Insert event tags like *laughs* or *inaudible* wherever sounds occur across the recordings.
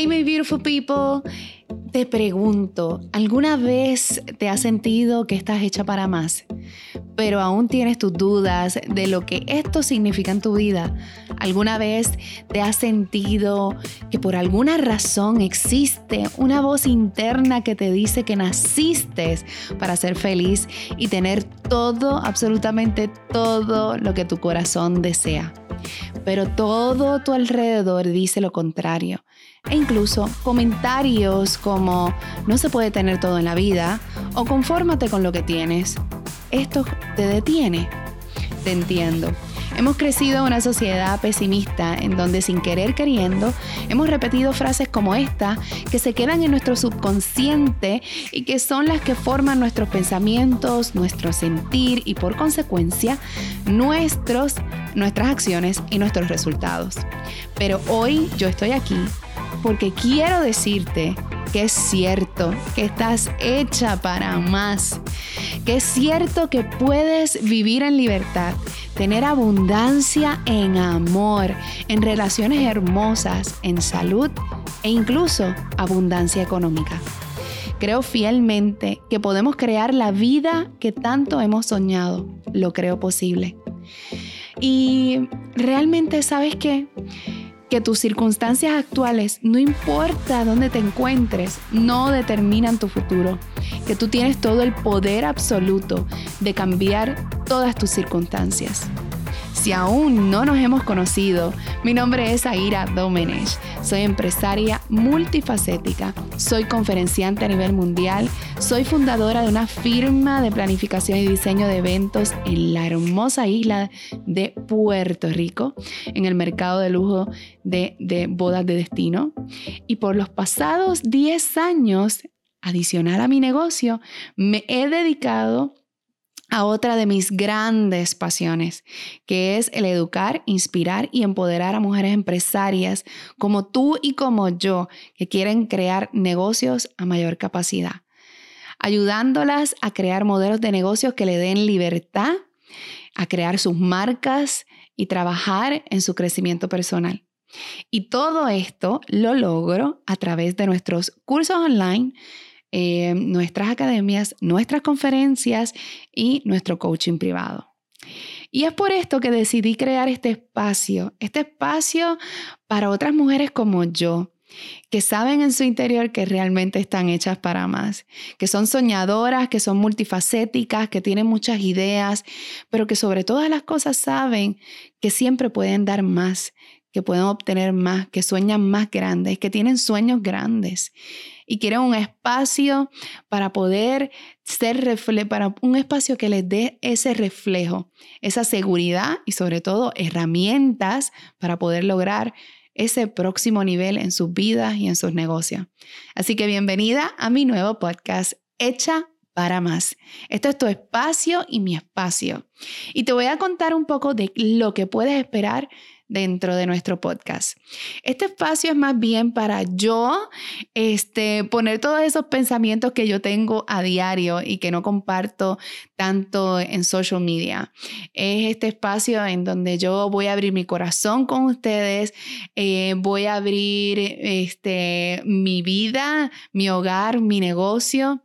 Hey, my beautiful people. Te pregunto, ¿alguna vez te has sentido que estás hecha para más, pero aún tienes tus dudas de lo que esto significa en tu vida? ¿Alguna vez te has sentido que por alguna razón existe una voz interna que te dice que naciste para ser feliz y tener todo, absolutamente todo lo que tu corazón desea? pero todo tu alrededor dice lo contrario. E incluso comentarios como no se puede tener todo en la vida o confórmate con lo que tienes. Esto te detiene. Te entiendo. Hemos crecido en una sociedad pesimista en donde sin querer queriendo hemos repetido frases como esta que se quedan en nuestro subconsciente y que son las que forman nuestros pensamientos, nuestro sentir y por consecuencia nuestros, nuestras acciones y nuestros resultados. Pero hoy yo estoy aquí porque quiero decirte que es cierto que estás hecha para más, que es cierto que puedes vivir en libertad, tener abundancia en amor, en relaciones hermosas, en salud e incluso abundancia económica. Creo fielmente que podemos crear la vida que tanto hemos soñado. Lo creo posible. Y realmente, ¿sabes qué? Que tus circunstancias actuales, no importa dónde te encuentres, no determinan tu futuro, que tú tienes todo el poder absoluto de cambiar todas tus circunstancias. Si aún no nos hemos conocido, mi nombre es Aira Domenech. Soy empresaria multifacética, soy conferenciante a nivel mundial, soy fundadora de una firma de planificación y diseño de eventos en la hermosa isla de Puerto Rico, en el mercado de lujo de, de bodas de destino. Y por los pasados 10 años, adicional a mi negocio, me he dedicado a otra de mis grandes pasiones, que es el educar, inspirar y empoderar a mujeres empresarias como tú y como yo, que quieren crear negocios a mayor capacidad, ayudándolas a crear modelos de negocios que le den libertad, a crear sus marcas y trabajar en su crecimiento personal. Y todo esto lo logro a través de nuestros cursos online, eh, nuestras academias, nuestras conferencias y nuestro coaching privado. Y es por esto que decidí crear este espacio, este espacio para otras mujeres como yo, que saben en su interior que realmente están hechas para más, que son soñadoras, que son multifacéticas, que tienen muchas ideas, pero que sobre todas las cosas saben que siempre pueden dar más, que pueden obtener más, que sueñan más grandes, que tienen sueños grandes y quieren un espacio para poder ser reflejo, para un espacio que les dé ese reflejo, esa seguridad y sobre todo herramientas para poder lograr ese próximo nivel en sus vidas y en sus negocios. Así que bienvenida a mi nuevo podcast, Hecha para más. Esto es tu espacio y mi espacio. Y te voy a contar un poco de lo que puedes esperar dentro de nuestro podcast. Este espacio es más bien para yo este, poner todos esos pensamientos que yo tengo a diario y que no comparto tanto en social media. Es este espacio en donde yo voy a abrir mi corazón con ustedes, eh, voy a abrir este, mi vida, mi hogar, mi negocio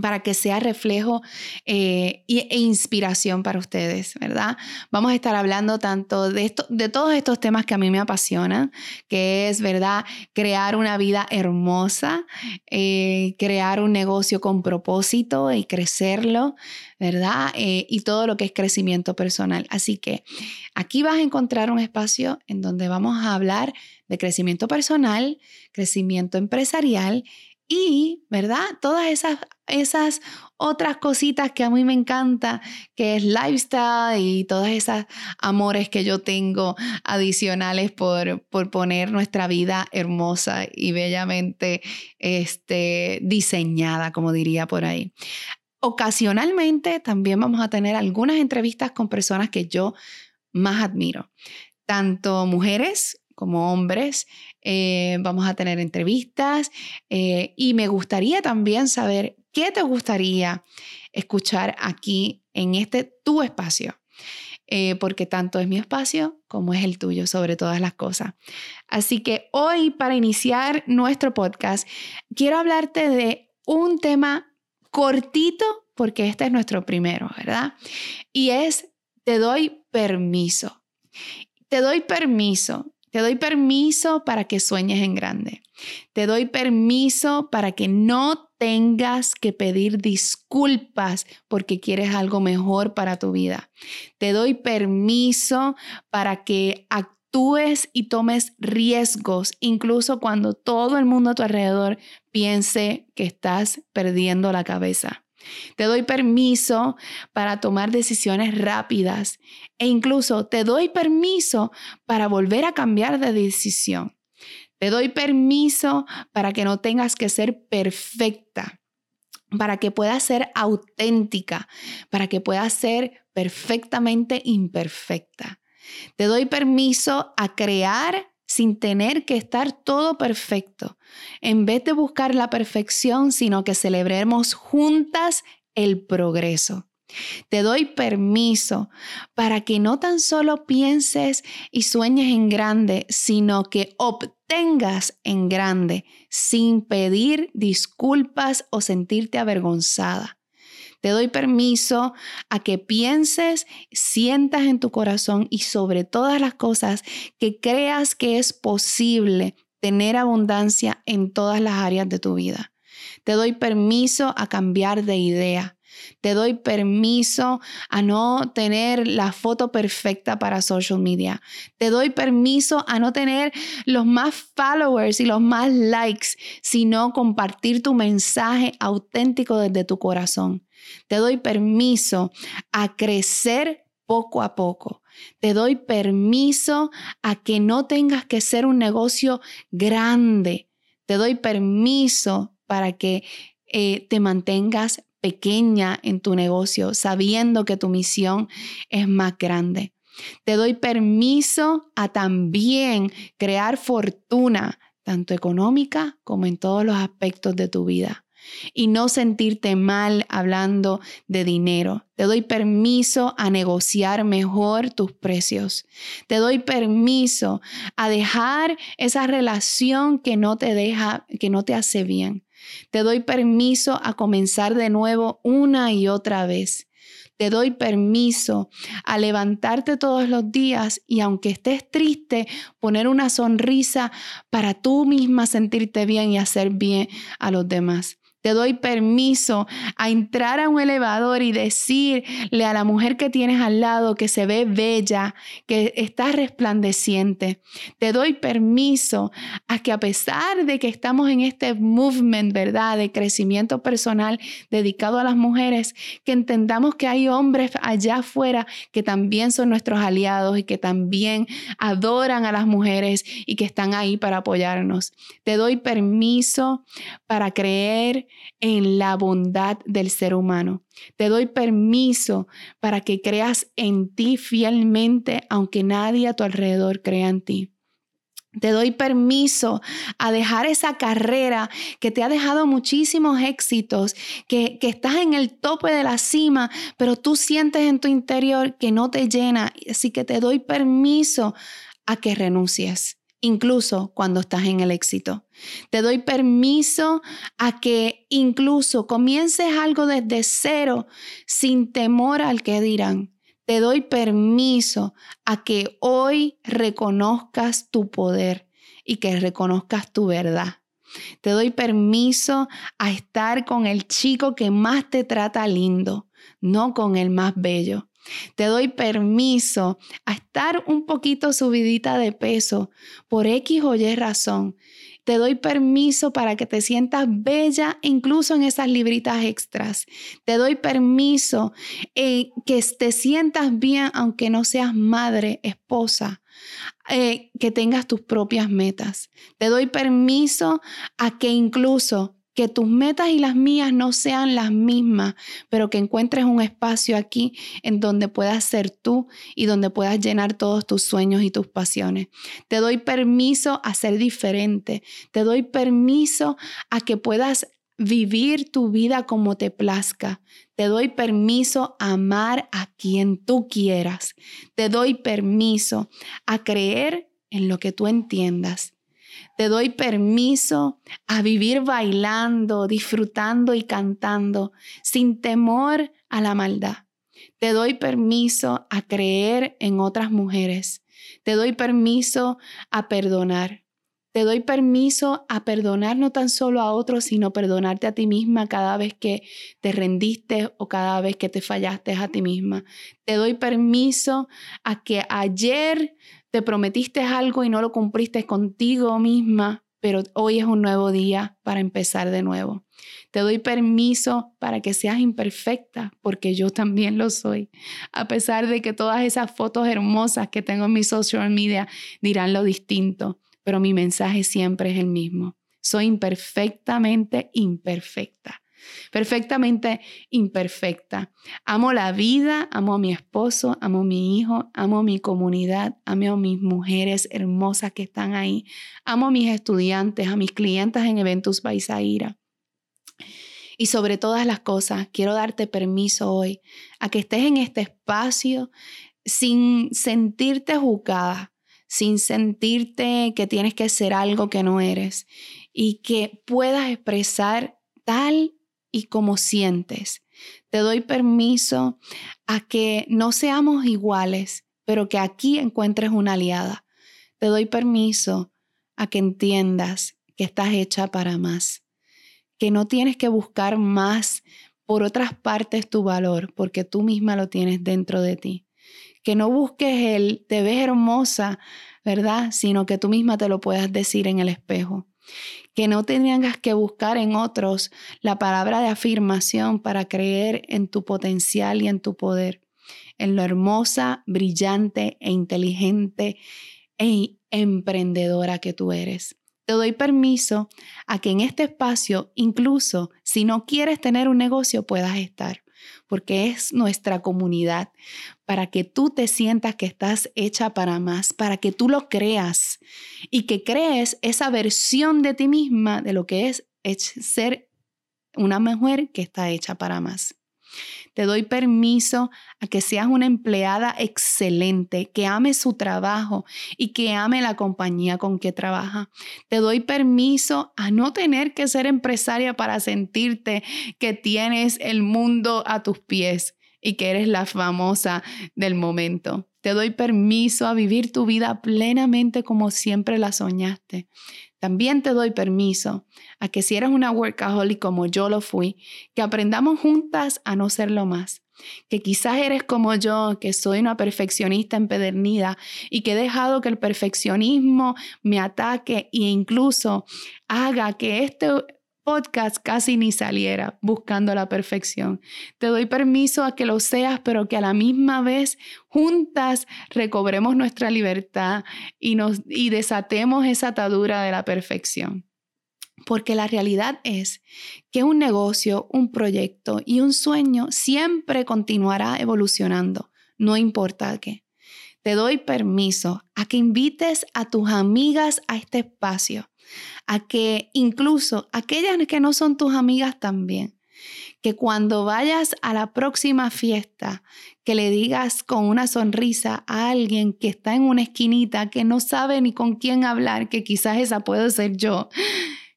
para que sea reflejo eh, e inspiración para ustedes, ¿verdad? Vamos a estar hablando tanto de, esto, de todos estos temas que a mí me apasionan, que es, ¿verdad? Crear una vida hermosa, eh, crear un negocio con propósito y crecerlo, ¿verdad? Eh, y todo lo que es crecimiento personal. Así que aquí vas a encontrar un espacio en donde vamos a hablar de crecimiento personal, crecimiento empresarial y, ¿verdad? Todas esas, esas otras cositas que a mí me encanta, que es lifestyle y todas esas amores que yo tengo adicionales por, por poner nuestra vida hermosa y bellamente este, diseñada, como diría por ahí. Ocasionalmente también vamos a tener algunas entrevistas con personas que yo más admiro, tanto mujeres como hombres. Eh, vamos a tener entrevistas eh, y me gustaría también saber qué te gustaría escuchar aquí en este tu espacio. eh, porque tanto es mi espacio como es el tuyo sobre todas las cosas. Así que hoy, para iniciar nuestro podcast, quiero hablarte de un tema cortito, porque este es nuestro primero, ¿verdad? Y es, te doy permiso. Te doy permiso. Te doy permiso para que sueñes en grande. Te doy permiso para que no tengas que pedir disculpas porque quieres algo mejor para tu vida. Te doy permiso para que actúes y tomes riesgos, incluso cuando todo el mundo a tu alrededor piense que estás perdiendo la cabeza. Te doy permiso para tomar decisiones rápidas e incluso te doy permiso para volver a cambiar de decisión. Te doy permiso para que no tengas que ser perfecta, para que puedas ser auténtica, para que puedas ser perfectamente imperfecta. Te doy permiso a crear sin tener que estar todo perfecto. En vez de buscar la perfección, sino que celebremos juntas el progreso. Te doy permiso para que no tan solo pienses y sueñes en grande, sino que obtengas en grande sin pedir disculpas o sentirte avergonzada. Te doy permiso a que pienses, sientas en tu corazón y sobre todas las cosas que creas que es posible tener abundancia en todas las áreas de tu vida. Te doy permiso a cambiar de idea te doy permiso a no tener la foto perfecta para social media. Te doy permiso a no tener los más followers y los más likes, sino compartir tu mensaje auténtico desde tu corazón. Te doy permiso a crecer poco a poco. Te doy permiso a que no tengas que ser un negocio grande. Te doy permiso para que eh, te mantengas pequeña en tu negocio, sabiendo que tu misión es más grande. Te doy permiso a también crear fortuna, tanto económica como en todos los aspectos de tu vida. Y no sentirte mal hablando de dinero. Te doy permiso a negociar mejor tus precios. Te doy permiso a dejar esa relación que no te deja, que no te hace bien. Te doy permiso a comenzar de nuevo una y otra vez. Te doy permiso a levantarte todos los días y aunque estés triste, poner una sonrisa para tú misma sentirte bien y hacer bien a los demás. Te doy permiso a entrar a un elevador y decirle a la mujer que tienes al lado que se ve bella, que está resplandeciente. Te doy permiso a que a pesar de que estamos en este movement, ¿verdad?, de crecimiento personal dedicado a las mujeres, que entendamos que hay hombres allá afuera que también son nuestros aliados y que también adoran a las mujeres y que están ahí para apoyarnos. Te doy permiso para creer en la bondad del ser humano. Te doy permiso para que creas en ti fielmente, aunque nadie a tu alrededor crea en ti. Te doy permiso a dejar esa carrera que te ha dejado muchísimos éxitos, que, que, estás en el tope de la cima, pero tú sientes en tu interior que no te llena. Así que te doy permiso a que renuncies incluso cuando estás en el éxito. Te doy permiso a que incluso comiences algo desde cero sin temor al que dirán. Te doy permiso a que hoy reconozcas tu poder y que reconozcas tu verdad. Te doy permiso a estar con el chico que más te trata lindo, no con el más bello. Te doy permiso a estar un poquito subidita de peso por X o Y razón. Te doy permiso para que te sientas bella incluso en esas libritas extras. Te doy permiso eh, que te sientas bien aunque no seas madre, esposa. Eh, que tengas tus propias metas. Te doy permiso a que incluso que tus metas y las mías no sean las mismas, pero que encuentres un espacio aquí en donde puedas ser tú y donde puedas llenar todos tus sueños y tus pasiones. Te doy permiso a ser diferente, te doy permiso a que puedas vivir tu vida como te plazca. Te doy permiso a amar a quien tú quieras. Te doy permiso a creer en lo que tú entiendas. Te doy permiso a vivir bailando, disfrutando y cantando sin temor a la maldad. Te doy permiso a creer en otras mujeres. Te doy permiso a perdonar. Te doy permiso a perdonar no tan solo a otros, sino perdonarte a ti misma cada vez que te rendiste o cada vez que te fallaste a ti misma. Te doy permiso a que ayer te prometiste algo y no lo cumpliste contigo misma, pero hoy es un nuevo día para empezar de nuevo. Te doy permiso para que seas imperfecta, porque yo también lo soy. A pesar de que todas esas fotos hermosas que tengo en mi social media dirán lo distinto, pero mi mensaje siempre es el mismo. Soy imperfectamente imperfecta perfectamente imperfecta. Amo la vida, amo a mi esposo, amo a mi hijo, amo a mi comunidad, amo a mis mujeres hermosas que están ahí, amo a mis estudiantes, a mis clientes en Eventus Baisaira. Y sobre todas las cosas, quiero darte permiso hoy a que estés en este espacio sin sentirte juzgada, sin sentirte que tienes que ser algo que no eres y que puedas expresar tal y como sientes. Te doy permiso a que no seamos iguales, pero que aquí encuentres una aliada. Te doy permiso a que entiendas que estás hecha para más, que no tienes que buscar más por otras partes tu valor, porque tú misma lo tienes dentro de ti. Que no busques el te ves hermosa, ¿verdad? Sino que tú misma te lo puedas decir en el espejo que no tengas que buscar en otros la palabra de afirmación para creer en tu potencial y en tu poder, en lo hermosa, brillante e inteligente e emprendedora que tú eres. Te doy permiso a que en este espacio, incluso si no quieres tener un negocio, puedas estar porque es nuestra comunidad, para que tú te sientas que estás hecha para más, para que tú lo creas y que crees esa versión de ti misma de lo que es ser una mujer que está hecha para más. Te doy permiso a que seas una empleada excelente, que ame su trabajo y que ame la compañía con que trabaja. Te doy permiso a no tener que ser empresaria para sentirte que tienes el mundo a tus pies y que eres la famosa del momento. Te doy permiso a vivir tu vida plenamente como siempre la soñaste. También te doy permiso a que si eres una workaholic como yo lo fui, que aprendamos juntas a no serlo más. Que quizás eres como yo, que soy una perfeccionista empedernida y que he dejado que el perfeccionismo me ataque e incluso haga que este podcast casi ni saliera buscando la perfección. Te doy permiso a que lo seas, pero que a la misma vez juntas recobremos nuestra libertad y, nos, y desatemos esa atadura de la perfección. Porque la realidad es que un negocio, un proyecto y un sueño siempre continuará evolucionando, no importa qué. Te doy permiso a que invites a tus amigas a este espacio a que incluso aquellas que no son tus amigas también, que cuando vayas a la próxima fiesta, que le digas con una sonrisa a alguien que está en una esquinita, que no sabe ni con quién hablar, que quizás esa puedo ser yo,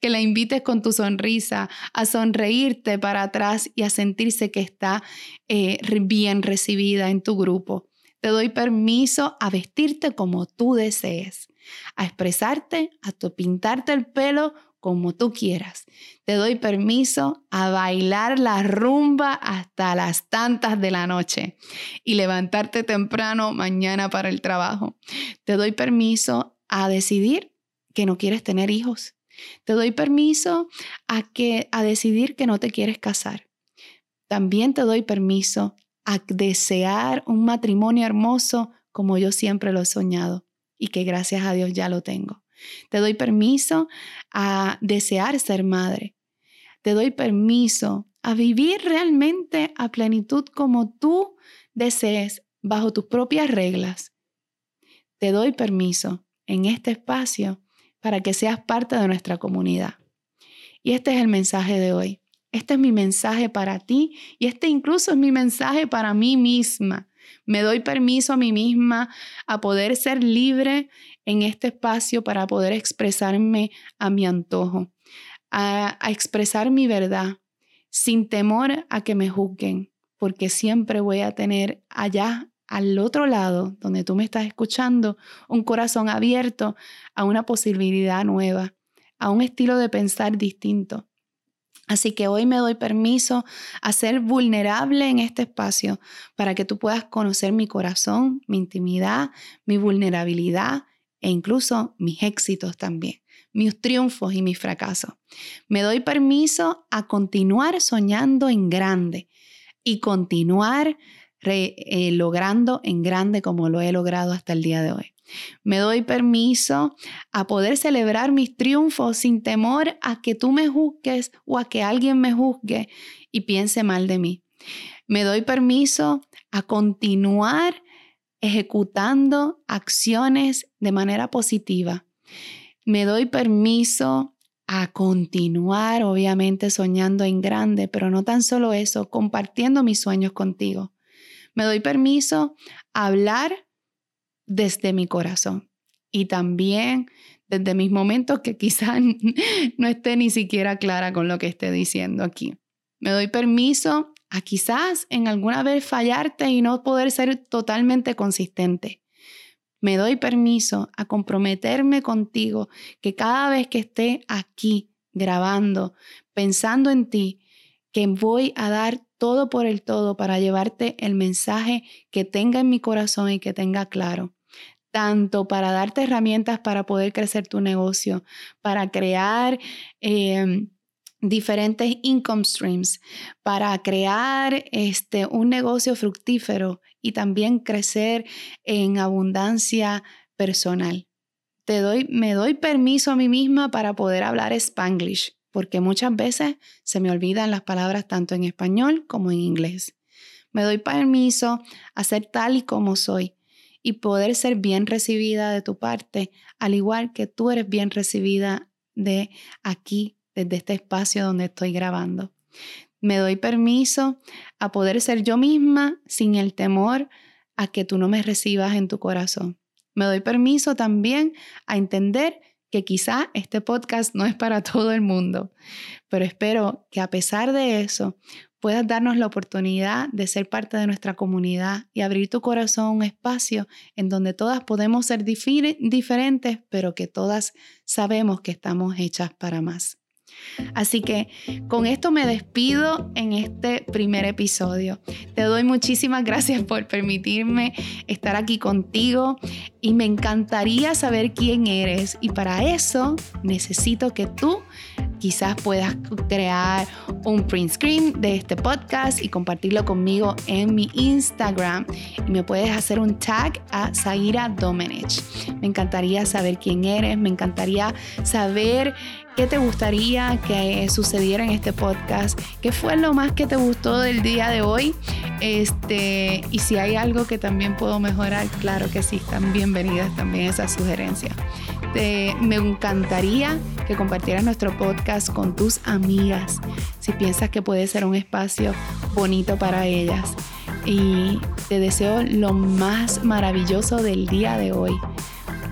que la invites con tu sonrisa a sonreírte para atrás y a sentirse que está eh, bien recibida en tu grupo. Te doy permiso a vestirte como tú desees a expresarte, a pintarte el pelo como tú quieras. Te doy permiso a bailar la rumba hasta las tantas de la noche y levantarte temprano mañana para el trabajo. Te doy permiso a decidir que no quieres tener hijos. Te doy permiso a que a decidir que no te quieres casar. También te doy permiso a desear un matrimonio hermoso como yo siempre lo he soñado y que gracias a Dios ya lo tengo. Te doy permiso a desear ser madre. Te doy permiso a vivir realmente a plenitud como tú desees, bajo tus propias reglas. Te doy permiso en este espacio para que seas parte de nuestra comunidad. Y este es el mensaje de hoy. Este es mi mensaje para ti y este incluso es mi mensaje para mí misma. Me doy permiso a mí misma a poder ser libre en este espacio para poder expresarme a mi antojo, a, expresar mi verdad sin temor a que me juzguen, porque siempre voy a tener allá al otro lado, donde tú me estás escuchando, un corazón abierto a una posibilidad nueva, a un estilo de pensar distinto. Así que hoy me doy permiso a ser vulnerable en este espacio para que tú puedas conocer mi corazón, mi intimidad, mi vulnerabilidad e incluso mis éxitos también, mis triunfos y mis fracasos. Me doy permiso a continuar soñando en grande y continuar eh, logrando en grande como lo he logrado hasta el día de hoy. Me doy permiso a poder celebrar mis triunfos sin temor a que tú me juzgues o a que alguien me juzgue y piense mal de mí. Me doy permiso a continuar ejecutando acciones de manera positiva. Me doy permiso a continuar, obviamente, soñando en grande, pero no tan solo eso, compartiendo mis sueños contigo. Me doy permiso a hablar desde mi corazón y también desde mis momentos que quizás *laughs* no esté ni siquiera clara con lo que esté diciendo aquí. Me doy permiso a quizás en alguna vez fallarte y no poder ser totalmente consistente. Me doy permiso a comprometerme contigo que cada vez que esté aquí grabando, pensando en ti, que voy a dar todo por el todo para llevarte el mensaje que tenga en mi corazón y que tenga claro tanto para darte herramientas para poder crecer tu negocio, para crear em, diferentes income streams, para crear este, un negocio fructífero y también crecer en abundancia personal. Te doy, me doy permiso a mí misma para poder hablar spanglish, porque muchas veces se me olvidan las palabras tanto en español como en inglés. Me doy permiso a ser tal y como soy y poder ser bien recibida de tu parte, al igual que tú eres bien recibida de aquí, desde este espacio donde estoy grabando. Me doy permiso a poder ser yo misma sin el temor a que tú no me recibas en tu corazón. Me doy permiso también a entender que quizá este podcast no es para *laughs* todo el mundo, pero espero que a pesar de eso puedas darnos la oportunidad de ser parte de nuestra comunidad y abrir tu corazón a un espacio en donde todas podemos ser diferentes, pero que todas sabemos que estamos hechas para más. Así que con esto me despido en este primer episodio. Te doy muchísimas gracias por permitirme estar aquí contigo y me encantaría saber quién eres y para eso necesito que tú quizás puedas crear un print screen de este podcast y compartirlo conmigo en mi Instagram y me puedes hacer un tag a Zaira Domenech. Me encantaría saber quién eres, me encantaría saber ¿Qué te gustaría que sucediera en este podcast? ¿Qué fue lo más que te gustó del día de hoy? Este, y si hay algo que también puedo mejorar, claro que sí, están bienvenidas también esas sugerencias. me encantaría que compartieras nuestro podcast con tus amigas, si piensas que puede ser un espacio bonito para ellas. Y te deseo lo más maravilloso del día de hoy.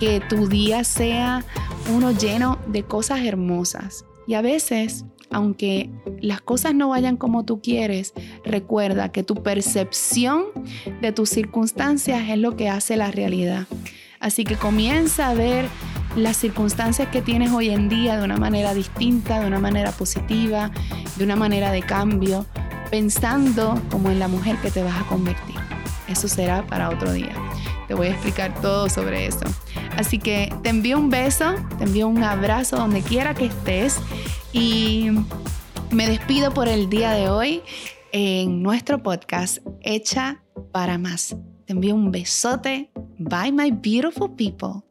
Que tu día sea uno lleno de cosas hermosas. Y a veces, aunque las cosas no vayan como tú quieres, recuerda que tu percepción de tus circunstancias es lo que hace la realidad. Así que comienza a ver las circunstancias que tienes hoy en día de una manera distinta, de una manera positiva, de una manera de cambio, pensando como en la mujer que te vas a convertir. Eso será para otro día. Te voy a explicar todo sobre eso. Así que te envío un beso, te envío un abrazo donde quiera que estés y me despido por el día de hoy en nuestro podcast Hecha para Más. Te envío un besote. Bye, my beautiful people.